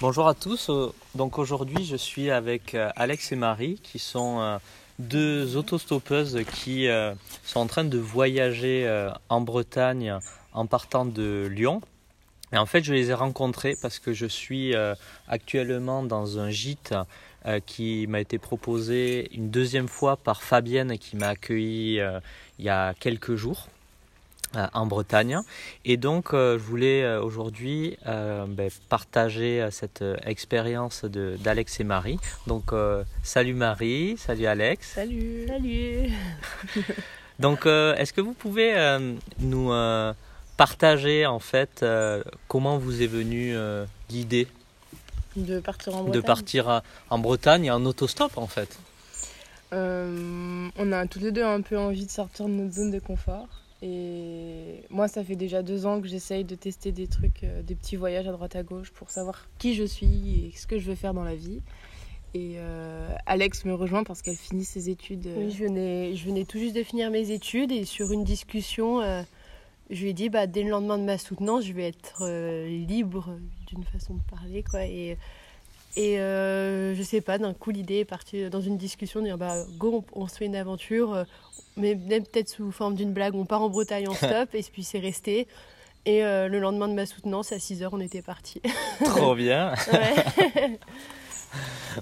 Bonjour à tous. Euh, Donc aujourd'hui, je suis avec euh, Alex et Marie, qui sont euh, deux autostoppeuses qui sont en train de voyager en Bretagne en partant de Lyon. Et en fait, je les ai rencontrés parce que je suis actuellement dans un gîte qui m'a été proposé une deuxième fois par Fabienne qui m'a accueilli il y a quelques jours en Bretagne. Et donc, euh, je voulais euh, aujourd'hui euh, ben, partager euh, cette euh, expérience de- d'Alex et Marie. Donc, euh, salut Marie, salut Alex. Salut Salut Donc, euh, est-ce que vous pouvez euh, nous euh, partager en fait euh, comment vous est venue euh, l'idée De partir en de Bretagne partir à- en Bretagne et en autostop en fait? Euh, On a tous les deux un peu envie de sortir de notre zone de confort. Et moi, ça fait déjà deux ans que j'essaye de tester des trucs, euh, des petits voyages à droite à gauche pour savoir qui je suis et ce que je veux faire dans la vie. Et euh, Alex me rejoint parce qu'elle finit ses études. euh, Oui, je venais, je venais tout juste de finir mes études et sur une discussion, je lui ai dit bah, dès le lendemain de ma soutenance, je vais être libre d'une façon de parler. Quoi, et euh, je sais pas, d'un coup, l'idée est partie dans une discussion de dire bah, go, on, on se fait une aventure, euh, mais même peut-être sous forme d'une blague, on part en Bretagne en stop et puis c'est resté. Et euh, le lendemain de ma soutenance, à 6h, on était partis. Trop bien.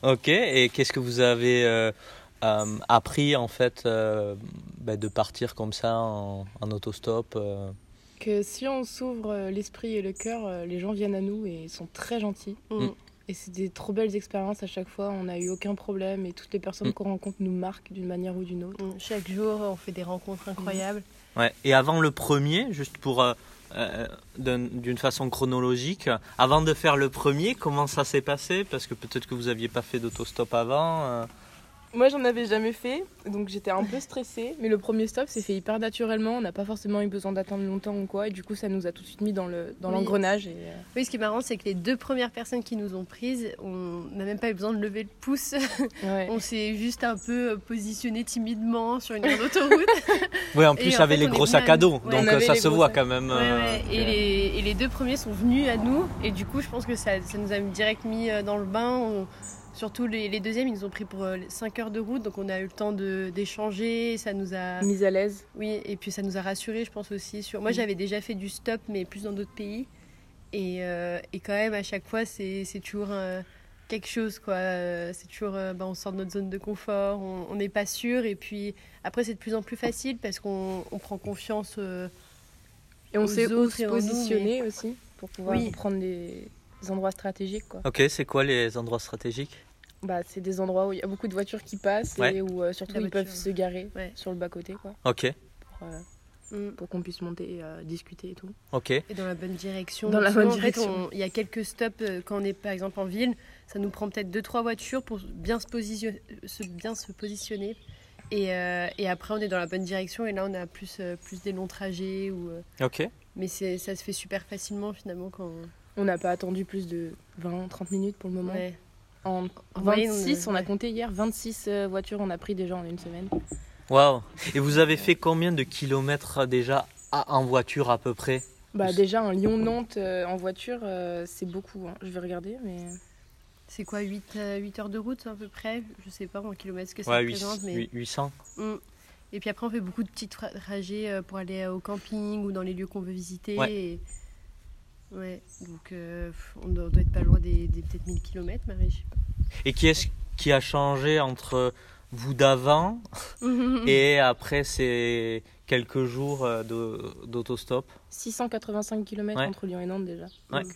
Ok. Et qu'est-ce que vous avez euh, euh, appris en fait euh, ben, de partir comme ça en, en autostop euh, que si on s'ouvre l'esprit et le cœur, les gens viennent à nous et sont très gentils. Mm. Et c'est des trop belles expériences à chaque fois. On n'a eu aucun problème et toutes les personnes Mm. qu'on rencontre nous marquent d'une manière ou d'une autre. Chaque jour, on fait des rencontres incroyables. Ouais. Et avant le premier, juste pour euh, euh, d'un- d'une façon chronologique, avant de faire le premier, comment ça s'est passé? Parce que peut-être que vous aviez pas fait d'autostop avant. euh. Moi, j'en avais jamais fait, donc j'étais un peu stressée. Mais le premier stop s'est fait hyper naturellement. On n'a pas forcément eu besoin d'attendre longtemps ou quoi. Et du coup, ça nous a tout de suite mis dans le dans Oui. l'engrenage. Et, euh, Oui, ce qui est marrant, c'est que les deux premières personnes qui nous ont prises, on n'a même pas eu besoin de lever le pouce. ouais. On s'est juste un peu positionné timidement sur une grande autoroute. Oui, en Et plus en avec fait, les gros sacs à- dos, Ouais, donc euh, ça se voit sacs. quand même. Ouais, euh. Et, les, et les deux premiers sont venus à nous. Et du coup, je pense que ça, ça nous a direct mis euh, dans le bain. On- surtout les, les deuxièmes, ils nous ont pris pour 5 heures de route. Donc on a eu le temps de- d'échanger. Ça nous a. Mise à l'aise. Oui, et puis ça nous a rassurés, je pense aussi. Sur... Moi, Mm. j'avais déjà fait du stop, mais plus dans d'autres pays. Et, euh, et quand même, à chaque fois, c'est c'est toujours euh, quelque chose, quoi. Euh, C'est toujours, euh, bah, on sort de notre zone de confort, on n'est pas sûr. Et puis après, c'est de plus en plus facile parce qu'on on prend confiance. euh, Et on Aux sait où se nous, positionner aussi pour pouvoir Oui. prendre des des endroits stratégiques. Quoi. Ok, c'est quoi les endroits stratégiques? Bah, c'est des endroits où il y a beaucoup de voitures qui passent Ouais. et où euh, surtout La ils peuvent se garer Ouais. sur le bas-côté quoi, Ok, pour, euh, mm. pour qu'on puisse monter et euh, discuter et tout. ok. Et dans la bonne direction. Dans la bonne en fait, direction. on- il y a quelques stops euh, quand on est par exemple en ville. Ça nous prend peut-être deux trois voitures pour bien se, positionner, se, bien se positionner. Et, euh, et après, on est dans la bonne direction. Et là, on a plus, euh, plus des longs trajets. Ou, euh, Ok. mais c'est- ça se fait super facilement finalement quand. On n'a pas attendu plus de 20-30 minutes pour le moment. Ouais. En En moyenne, 26, on- a compté hier, 26 euh, voitures on a pris déjà en une semaine. Waouh. Et vous avez fait combien de kilomètres déjà à- en voiture à peu près? Bah déjà un Lyon-Nantes euh, en voiture, euh, c'est beaucoup. hein. Je vais regarder, mais C'est quoi 8, 8 heures de route à peu près? Je sais pas en kilomètres ce que ça Ouais, représente. mais... 800. 800. Mm. Et puis après, on fait beaucoup de petits tra- trajets euh, pour aller au camping ou dans les lieux qu'on veut visiter. Ouais. Et... Ouais, donc euh, on doit, on doit être pas loin des, des peut-être 1000 km, Marie. je sais Et qui est-ce qui a changé entre vous d'avant et après ces quelques jours euh, d'autostop? 685 km Ouais. entre Lyon et Nantes déjà. Ouais. Donc,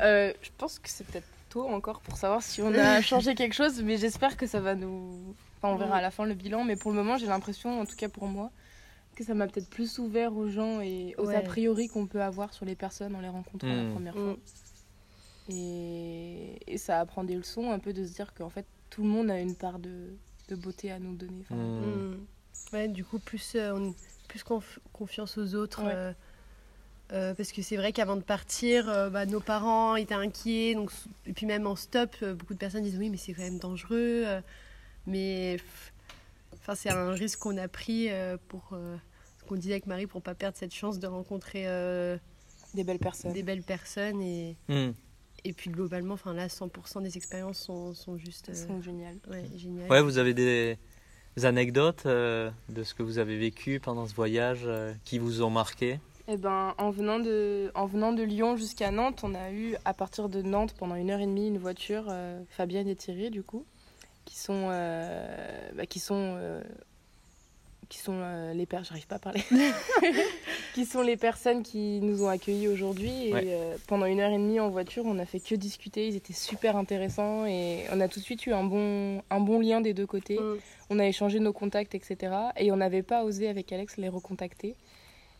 euh, je pense que c'est peut-être tôt encore pour savoir si on a changé quelque chose, mais j'espère que ça va nous. Enfin, on verra à la fin le bilan, mais pour le moment, j'ai l'impression, en tout cas pour moi, que ça m'a peut-être plus ouvert aux gens et aux Ouais. a priori qu'on peut avoir sur les personnes en les rencontrant la Mm. première fois. Mm. Et... et ça apprend des leçons un peu de se dire qu'en fait, tout le monde a une part de, de beauté à nous donner. Enfin, Hmm. Mm. Ouais, du coup, plus, euh, on- plus conf- confiance aux autres. Ouais. euh, euh, parce que c'est vrai qu'avant de partir, euh, bah, nos parents étaient inquiets. Donc, et puis même en stop, euh, beaucoup de personnes disent oui, mais c'est quand même dangereux. euh, mais enfin, c'est un risque qu'on a pris euh, pour qu'on disait avec Marie pour pas perdre cette chance de rencontrer euh, Des belles personnes. des belles personnes et, Hmm. et puis globalement, enfin là, 100% des expériences sont, sont juste euh, sont géniales. ouais, géniales. Ouais, vous avez des anecdotes euh, de ce que vous avez vécu pendant ce voyage euh, qui vous ont marqué? Eh ben, en venant de, en venant de Lyon jusqu'à Nantes, on a eu à partir de Nantes pendant une heure et demie une voiture, euh, Fabienne et Thierry du coup, qui sont, euh, bah, qui sont, euh, qui sont euh, les pères, j'arrive pas à parler, qui sont les personnes qui nous ont accueillis aujourd'hui. Et Ouais. euh, pendant une heure et demie en voiture, on a fait que discuter. Ils étaient super intéressants et on a tout de suite eu un bon, un bon lien des deux côtés. Mm. On a échangé nos contacts, etc. Et on n'avait pas osé avec Alex les recontacter.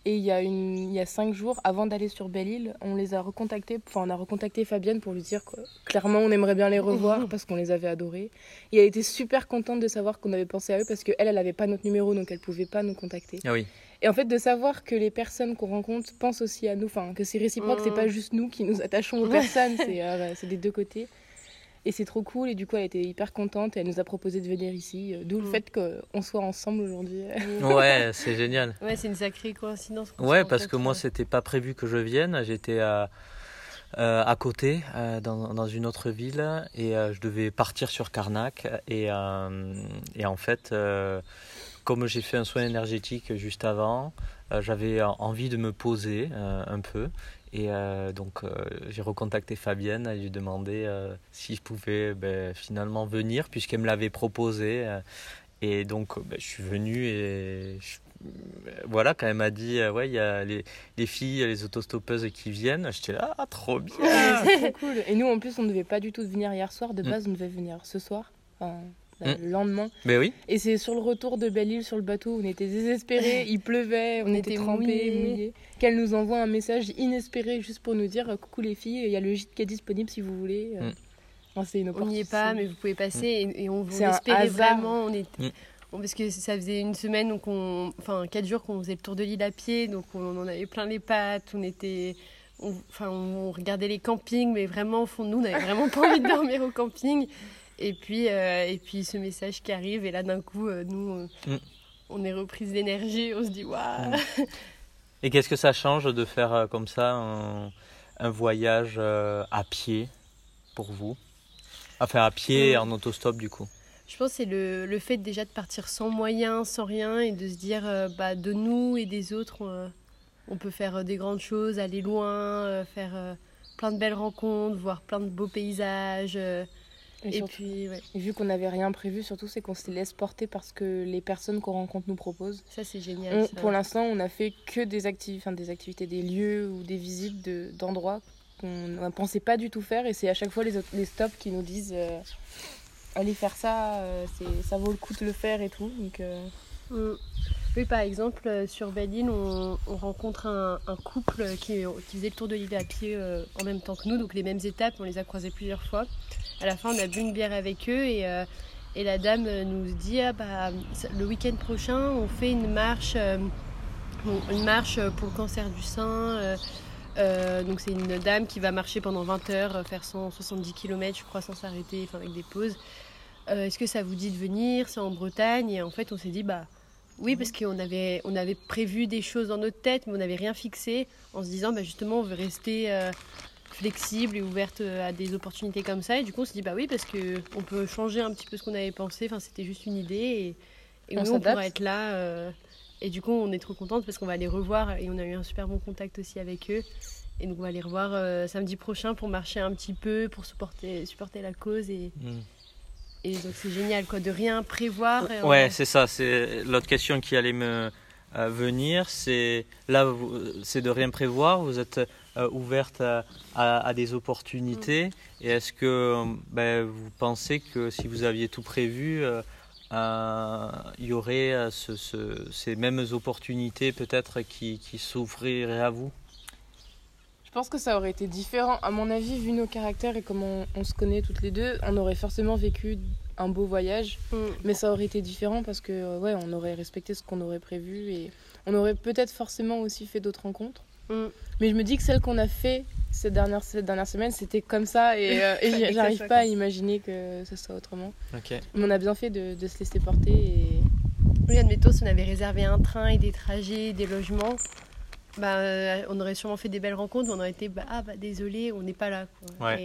Et il y a, une, il y a cinq jours, avant d'aller sur Belle-Île, on les a recontactés. Enfin, on a recontacté Fabienne pour lui dire que clairement, on aimerait bien les revoir parce qu'on les avait adorés. Et elle était super contente de savoir qu'on avait pensé à eux parce qu'elle, elle n'avait pas notre numéro, donc elle pouvait pas nous contacter. Ah oui. Et en fait, de savoir que les personnes qu'on rencontre pensent aussi à nous, enfin, que c'est réciproque, Mm. c'est pas juste nous qui nous attachons aux personnes, c'est euh, c'est des deux côtés. Et c'est trop cool, et du coup, elle était hyper contente, et elle nous a proposé de venir ici, euh, d'où le Mm. fait qu'on soit ensemble aujourd'hui. Ouais, c'est génial. Ouais, c'est une sacrée coïncidence. Ouais, parce que moi, c'était pas prévu que je vienne. J'étais à, euh, à côté, euh, dans, dans une autre ville, et euh, je devais partir sur Carnac. Et, euh, et en fait, euh, comme j'ai fait un soin énergétique juste avant, euh, j'avais envie de me poser euh, un peu. Et euh, donc, euh, j'ai recontacté Fabienne et lui demandé euh, si je pouvais ben, finalement venir, puisqu'elle me l'avait proposé. euh, et donc, ben, je suis venu et je- voilà, quand elle m'a dit, euh, ouais, il y a les, les filles, les autostoppeuses qui viennent, j'étais là, ah, trop bien. c'est trop cool. Et nous, en plus, on ne devait pas du tout venir hier soir, de Mm. base, on devait venir ce soir, enfin, Mm. le lendemain. Mais oui, Et c'est sur le retour de Belle-Île sur le bateau, on était désespérés, il pleuvait, on, On était, était trempés, mouillés. mouillés. Qu'elle nous envoie un message inespéré juste pour nous dire coucou les filles, il y a le gîte qui est disponible si vous voulez. Mm. Enfin, c'est une On n'y est pas, mais vous pouvez passer. Et, et on, un espérait vraiment. On est, Mm. parce que ça faisait une semaine, donc on, enfin quatre jours qu'on faisait le tour de l'île à pied, donc on en avait plein les pattes. On était, on, enfin, on, on regardait les campings, mais vraiment au fond de nous, on n'avait vraiment pas envie de dormir au camping. Et puis, euh, et puis ce message qui arrive, et là d'un coup, euh, nous, Mm. on est reprise d'énergie. On se dit waouh. Mm. Et qu'est-ce que ça change de faire euh, comme ça un, un voyage à pied pour vous? Enfin, à pied et Mm. en autostop, du coup. Je pense que c'est le, le fait déjà de partir sans moyens, sans rien, et de se dire euh, bah, de nous et des autres, on, on peut faire des grandes choses, aller loin, euh, faire euh, plein de belles rencontres, voir plein de beaux paysages. Et, et surtout- puis, ouais, et vu qu'on n'avait rien prévu, surtout, c'est qu'on se laisse porter parce que les personnes qu'on rencontre nous proposent. ça c'est génial. On- ça. pour l'instant, on n'a fait que des, activi- enfin, des activités, des lieux ou des visites de- d'endroits qu'on ne pensait pas du tout faire. Et c'est à chaque fois les, autres- les stops qui nous disent euh, allez faire ça, euh, ça vaut le coup de le faire et tout. Donc, euh, Mm. Oui, par exemple, euh, sur Belle-Île, on, on rencontre un, couple qui, faisait le tour de l'île à pied euh, en même temps que nous, donc les mêmes étapes, on les a croisés plusieurs fois. À la fin, on a bu une bière avec eux et, euh, la dame nous dit ah, bah, le week-end prochain, on fait une marche, une marche pour le cancer du sein. donc c'est une dame qui va marcher pendant 20 heures, faire 170 km, je crois, sans s'arrêter, enfin, avec des pauses. Est-ce que ça vous dit de venir? C'est en Bretagne. Et en fait, on s'est dit, bah oui, parce qu'on avait, on avait prévu des choses dans notre tête, mais on n'avait rien fixé, en se disant, bah, justement, on veut rester euh, flexible et ouverte euh, à des opportunités comme ça. Et du coup, on s'est dit, bah oui, parce que on peut changer un petit peu ce qu'on avait pensé. Enfin, c'était juste une idée. Et, et On nous, on pourra être là. euh, et du coup, on est trop contente parce qu'on va les revoir. Et on a eu un super bon contact aussi avec eux. Et donc, on va les revoir euh, samedi prochain pour marcher un petit peu, pour supporter, supporter la cause. Et, Mm. Et donc, c'est génial, quoi, de rien prévoir. et Ouais, c'est ça. C'est l'autre question qui allait me euh, venir. C'est là, c'est de rien prévoir. Vous êtes euh, ouverte à, à- à des opportunités. Et est-ce que ben, vous pensez que si vous aviez tout prévu, euh, euh, il y aurait ce- ce- ces mêmes opportunités peut-être qui, qui s'ouvriraient à vous? Pense que ça aurait été différent. À mon avis, vu nos caractères et comment on, on se connaît toutes les deux, on aurait forcément vécu un beau voyage. Mm. Mais ça aurait été différent parce que euh, ouais, on aurait respecté ce qu'on aurait prévu et on aurait peut-être forcément aussi fait d'autres rencontres. Mm. Mais je me dis que celle qu'on a fait cette dernière, cette dernière semaine, c'était comme ça et, euh, et j'arrive pas à comme imaginer que ce soit autrement. Mais on a bien fait de, de se laisser porter et Oui, admettons, si on avait réservé un train et des trajets, des logements, bah, euh, on aurait sûrement fait des belles rencontres, on aurait été bah, ah bah désolé, on n'est pas là. quoi. Ouais.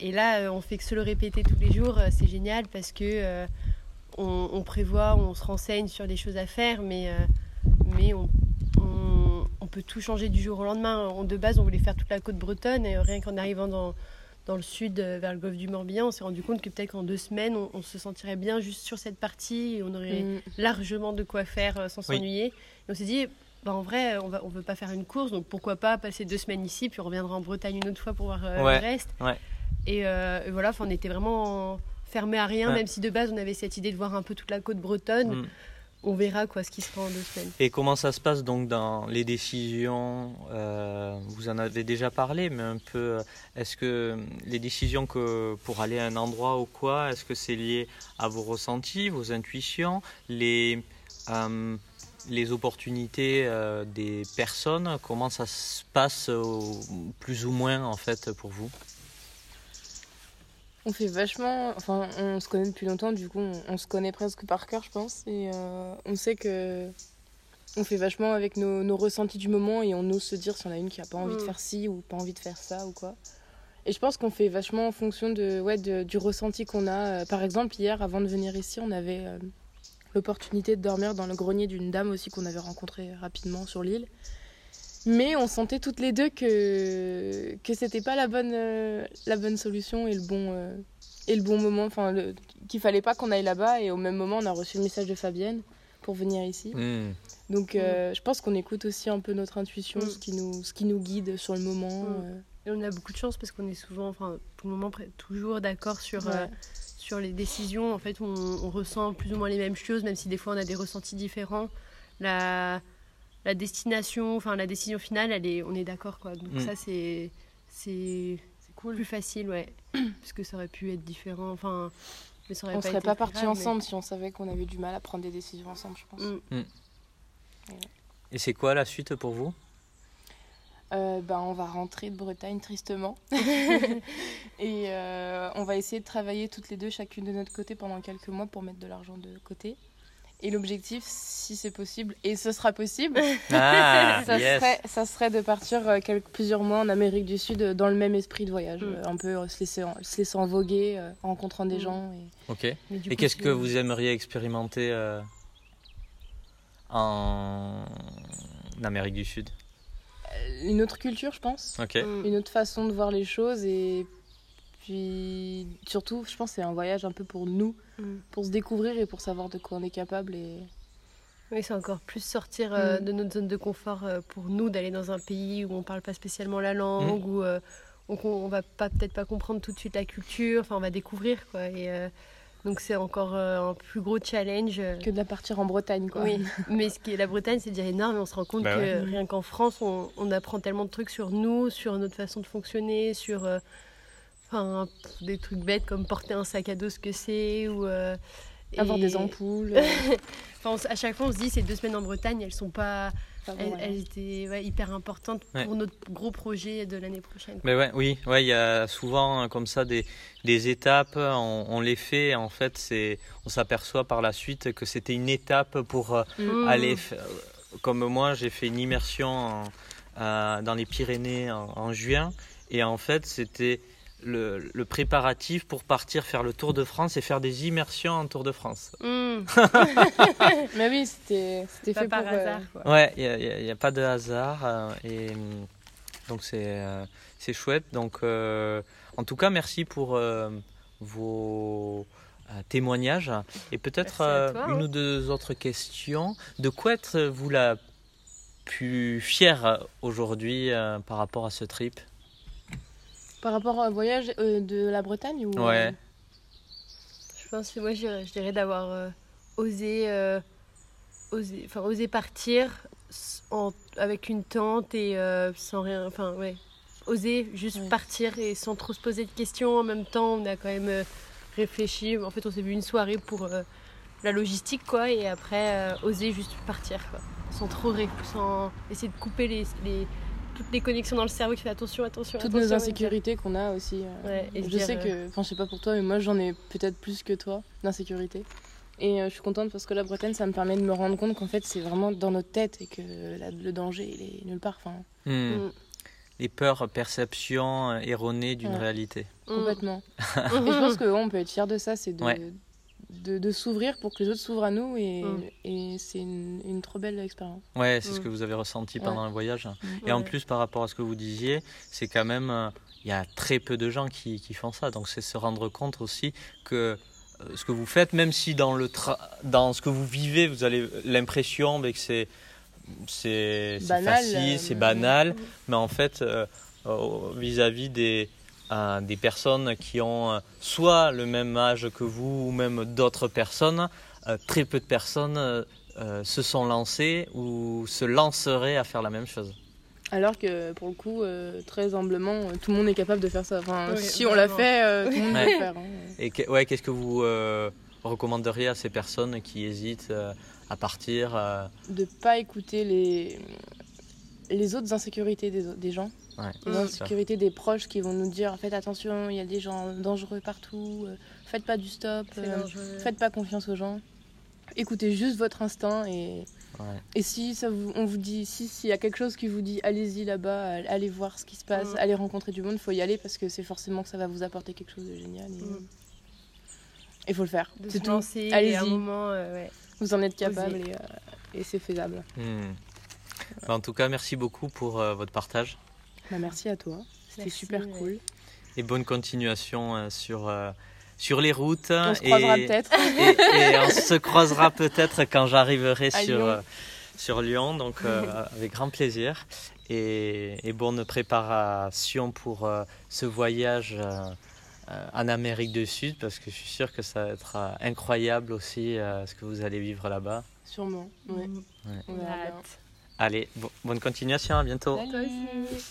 Et, et là, euh, on fait que se le répéter tous les jours, euh, c'est génial parce que euh, on, on prévoit, on se renseigne sur des choses à faire, mais, euh, mais on, on, on peut tout changer du jour au lendemain. On, de base, on voulait faire toute la côte bretonne et rien qu'en arrivant dans, dans le sud, vers le golfe du Morbihan, on s'est rendu compte que peut-être qu'en deux semaines, on, on se sentirait bien juste sur cette partie et on aurait Mm. largement de quoi faire sans Oui. s'ennuyer. Et on s'est dit, bah, en vrai, on va, on veut pas faire une course, donc pourquoi pas passer deux semaines ici, puis on reviendra en Bretagne une autre fois pour voir euh, Ouais, le reste. ouais. Et, euh, et voilà, on était vraiment fermé à rien, Ouais. même si de base on avait cette idée de voir un peu toute la côte bretonne. Mm. On verra quoi ce qui sera en deux semaines. Et comment ça se passe donc dans les décisions euh, Vous en avez déjà parlé, mais un peu. euh, Est-ce que les décisions que pour aller à un endroit ou quoi, est-ce que c'est lié à vos ressentis, vos intuitions, les les opportunités euh, des personnes Comment ça se passe au- plus ou moins en fait pour vous? On fait vachement. Enfin, on se connaît depuis longtemps, du coup, on, on se connaît presque par cœur, je pense. Et euh, on sait que. On fait vachement avec nos, nos ressentis du moment et on ose se dire si on a une qui a pas envie de Mm. faire ci ou pas envie de faire ça ou quoi. Et je pense qu'on fait vachement en fonction de, ouais, de- du ressenti qu'on a. Euh, Par exemple, hier, avant de venir ici, on avait euh, l'opportunité de dormir dans le grenier d'une dame aussi qu'on avait rencontrée rapidement sur l'île. Mais on sentait toutes les deux que, que c'était pas la bonne, euh, la bonne solution et le bon, euh, et le bon moment. Enfin, qu'il fallait pas qu'on aille là-bas. Et au même moment, on a reçu le message de Fabienne pour venir ici. Hmm. Donc, euh, je pense qu'on écoute aussi un peu notre intuition, Mm. ce, qui nous, ce qui nous guide sur le moment. Et on a beaucoup de chance parce qu'on est souvent, enfin, pour le moment, toujours d'accord sur, euh. Sur les décisions. En fait, on, on ressent plus ou moins les mêmes choses, même si des fois on a des ressentis différents. La, la destination, enfin la décision finale, elle est, on est d'accord quoi. Donc Mm. ça c'est c'est plus facile, ouais, parce que ça aurait pu être différent. Enfin, mais ça aurait On pas serait été pas partis mais- ensemble si on savait qu'on avait du mal à prendre des décisions ensemble, je pense. Mm. Et c'est quoi la suite pour vous? Euh, bah, on va rentrer de Bretagne tristement. et euh, on va essayer de travailler toutes les deux, chacune de notre côté, pendant quelques mois pour mettre de l'argent de côté. Et l'objectif, si c'est possible, et ce sera possible, Ah, ça, yes. serait, ça serait de partir euh, quelques, plusieurs mois en Amérique du Sud dans le même esprit de voyage. Mm. un peu euh, se laisser, en- se laissant voguer, euh, en rencontrant des Mm. gens. Et... Ok. Et coup, qu'est-ce que vous aimeriez expérimenter euh, en Amérique du Sud? Une autre culture, je pense. Mm. Une autre façon de voir les choses. Et puis, surtout, je pense que c'est un voyage un peu pour nous. Mm. pour se découvrir et pour savoir de quoi on est capable. Et... Oui, c'est encore plus sortir euh, Mm. de notre zone de confort euh, pour nous, d'aller dans un pays où on parle pas spécialement la langue, où euh, on, on va peut-être pas comprendre tout de suite la culture. Enfin, on va découvrir quoi. Et euh, donc c'est encore euh, un plus gros challenge. euh, Que de la partir en Bretagne, quoi. Oui, mais ce qui est la Bretagne, c'est déjà énorme. Et on se rend compte Bah que ouais. rien qu'en France, on, on apprend tellement de trucs sur nous, sur notre façon de fonctionner, sur euh, enfin, des trucs bêtes comme porter un sac à dos, ce que c'est, ou euh, Avoir et- des ampoules. euh, Enfin, on à chaque fois, on se dit ces deux semaines en Bretagne, elles sont pas, enfin, bon, étaient ouais, hyper importantes Ouais. pour notre gros projet de l'année prochaine. Mais ouais, oui, ouais, il y a souvent euh, comme ça des, des étapes. On, on les fait. et En fait, c'est, on s'aperçoit par la suite que c'était une étape pour euh, Mm. aller. f- Comme moi, j'ai fait une immersion en- euh, dans les Pyrénées en, en juin, et en fait, c'était le, le préparatif pour partir faire le Tour de France et faire des immersions en Tour de France. Mm. Mais oui, c'était fait par pour. euh, hasard. quoi. Ouais, il n'y a, pas de hasard. euh, et hum, donc, c'est euh, c'est chouette. Donc, euh, en tout cas, merci pour euh, vos euh, témoignages. Et peut-être euh, une hein. ou deux autres questions. De quoi êtes-vous la plus fière aujourd'hui euh, par rapport à ce trip? Par rapport au voyage euh, de la Bretagne ou, Ouais. euh, Je pense que moi, je dirais, je dirais d'avoir osé, euh, osé, enfin, osé partir en- avec une tente et euh, sans rien. Enfin, ouais. Oser juste Ouais. partir et sans trop se poser de questions. En même temps, on a quand même euh, réfléchi. En fait, on s'est vu une soirée pour la logistique, quoi. Et après, oser juste partir, quoi. Sans trop sans essayer de couper les, les- toutes les connexions dans le cerveau qui fait attention, attention, toutes attention. nos insécurités qu'on a aussi. Ouais, je sais euh, que, enfin, je sais pas pour toi, mais moi j'en ai peut-être plus que toi d'insécurité. Et euh, je suis contente parce que la Bretagne, ça me permet de me rendre compte qu'en fait, c'est vraiment dans notre tête et que la- le danger, il est nulle part. Enfin, Hmm. Mm. Les peurs, perceptions euh, erronées d'une Ouais. réalité. complètement. Et je pense qu'on peut être fier de ça, c'est de, Ouais. de, de s'ouvrir pour que les autres s'ouvrent à nous. Et, et c'est une, une trop belle expérience. Ouais, c'est ce que vous avez ressenti Ouais. pendant le voyage. Et en plus, par rapport à ce que vous disiez, c'est quand même, euh, il y a très peu de gens qui, qui font ça. Donc c'est se rendre compte aussi que ce que vous faites, même si dans, le tra- dans ce que vous vivez, vous avez l'impression que c'est facile, euh, c'est mm. banal, mais en fait, euh, euh, vis-à-vis des, euh, des personnes qui ont euh, soit le même âge que vous ou même d'autres personnes, euh, très peu de personnes euh, euh, se sont lancées ou se lanceraient à faire la même chose. Alors que pour le coup, euh, très humblement, euh, tout le monde est capable de faire ça. Enfin, Oui, si on l'a fait, euh, tout le monde Ouais. peut le faire. hein. Et que- ouais, qu'est-ce que vous euh, recommanderiez à ces personnes qui hésitent euh, à partir euh, De pas écouter les, les autres insécurités des, gens. ouais, Les insécurités des proches qui vont nous dire faites attention, il y a des gens dangereux partout, euh, faites pas du stop, euh, faites pas confiance aux gens. Écoutez juste votre instinct et, ouais. et si ça vous, on vous dit si s'il y a quelque chose qui vous dit allez-y là-bas, allez voir ce qui se passe, Mm. allez rencontrer du monde, faut y aller parce que c'est forcément que ça va vous apporter quelque chose de génial. Et Mm. il faut le faire. de C'est se tout. Allez-y. à un moment euh, ouais. Vous en êtes Oser. capable et, euh, et c'est faisable. Hmm. Bah, en tout cas, merci beaucoup pour euh, votre partage Bah, merci à toi. C'était super ouais. cool. et bonne continuation euh, sur, euh, sur les routes. On se et, croisera peut-être. et, et on se croisera peut-être quand j'arriverai sur, Lyon. euh, sur Lyon, donc euh, avec grand plaisir. Et, et bonne préparation pour euh, ce voyage en Amérique du Sud, parce que je suis sûr que ça va être euh, incroyable aussi euh, ce que vous allez vivre là-bas. Sûrement. Ouais. Mm. On a hâte. Allez, bo- bonne continuation, à bientôt. Salut. Toi aussi.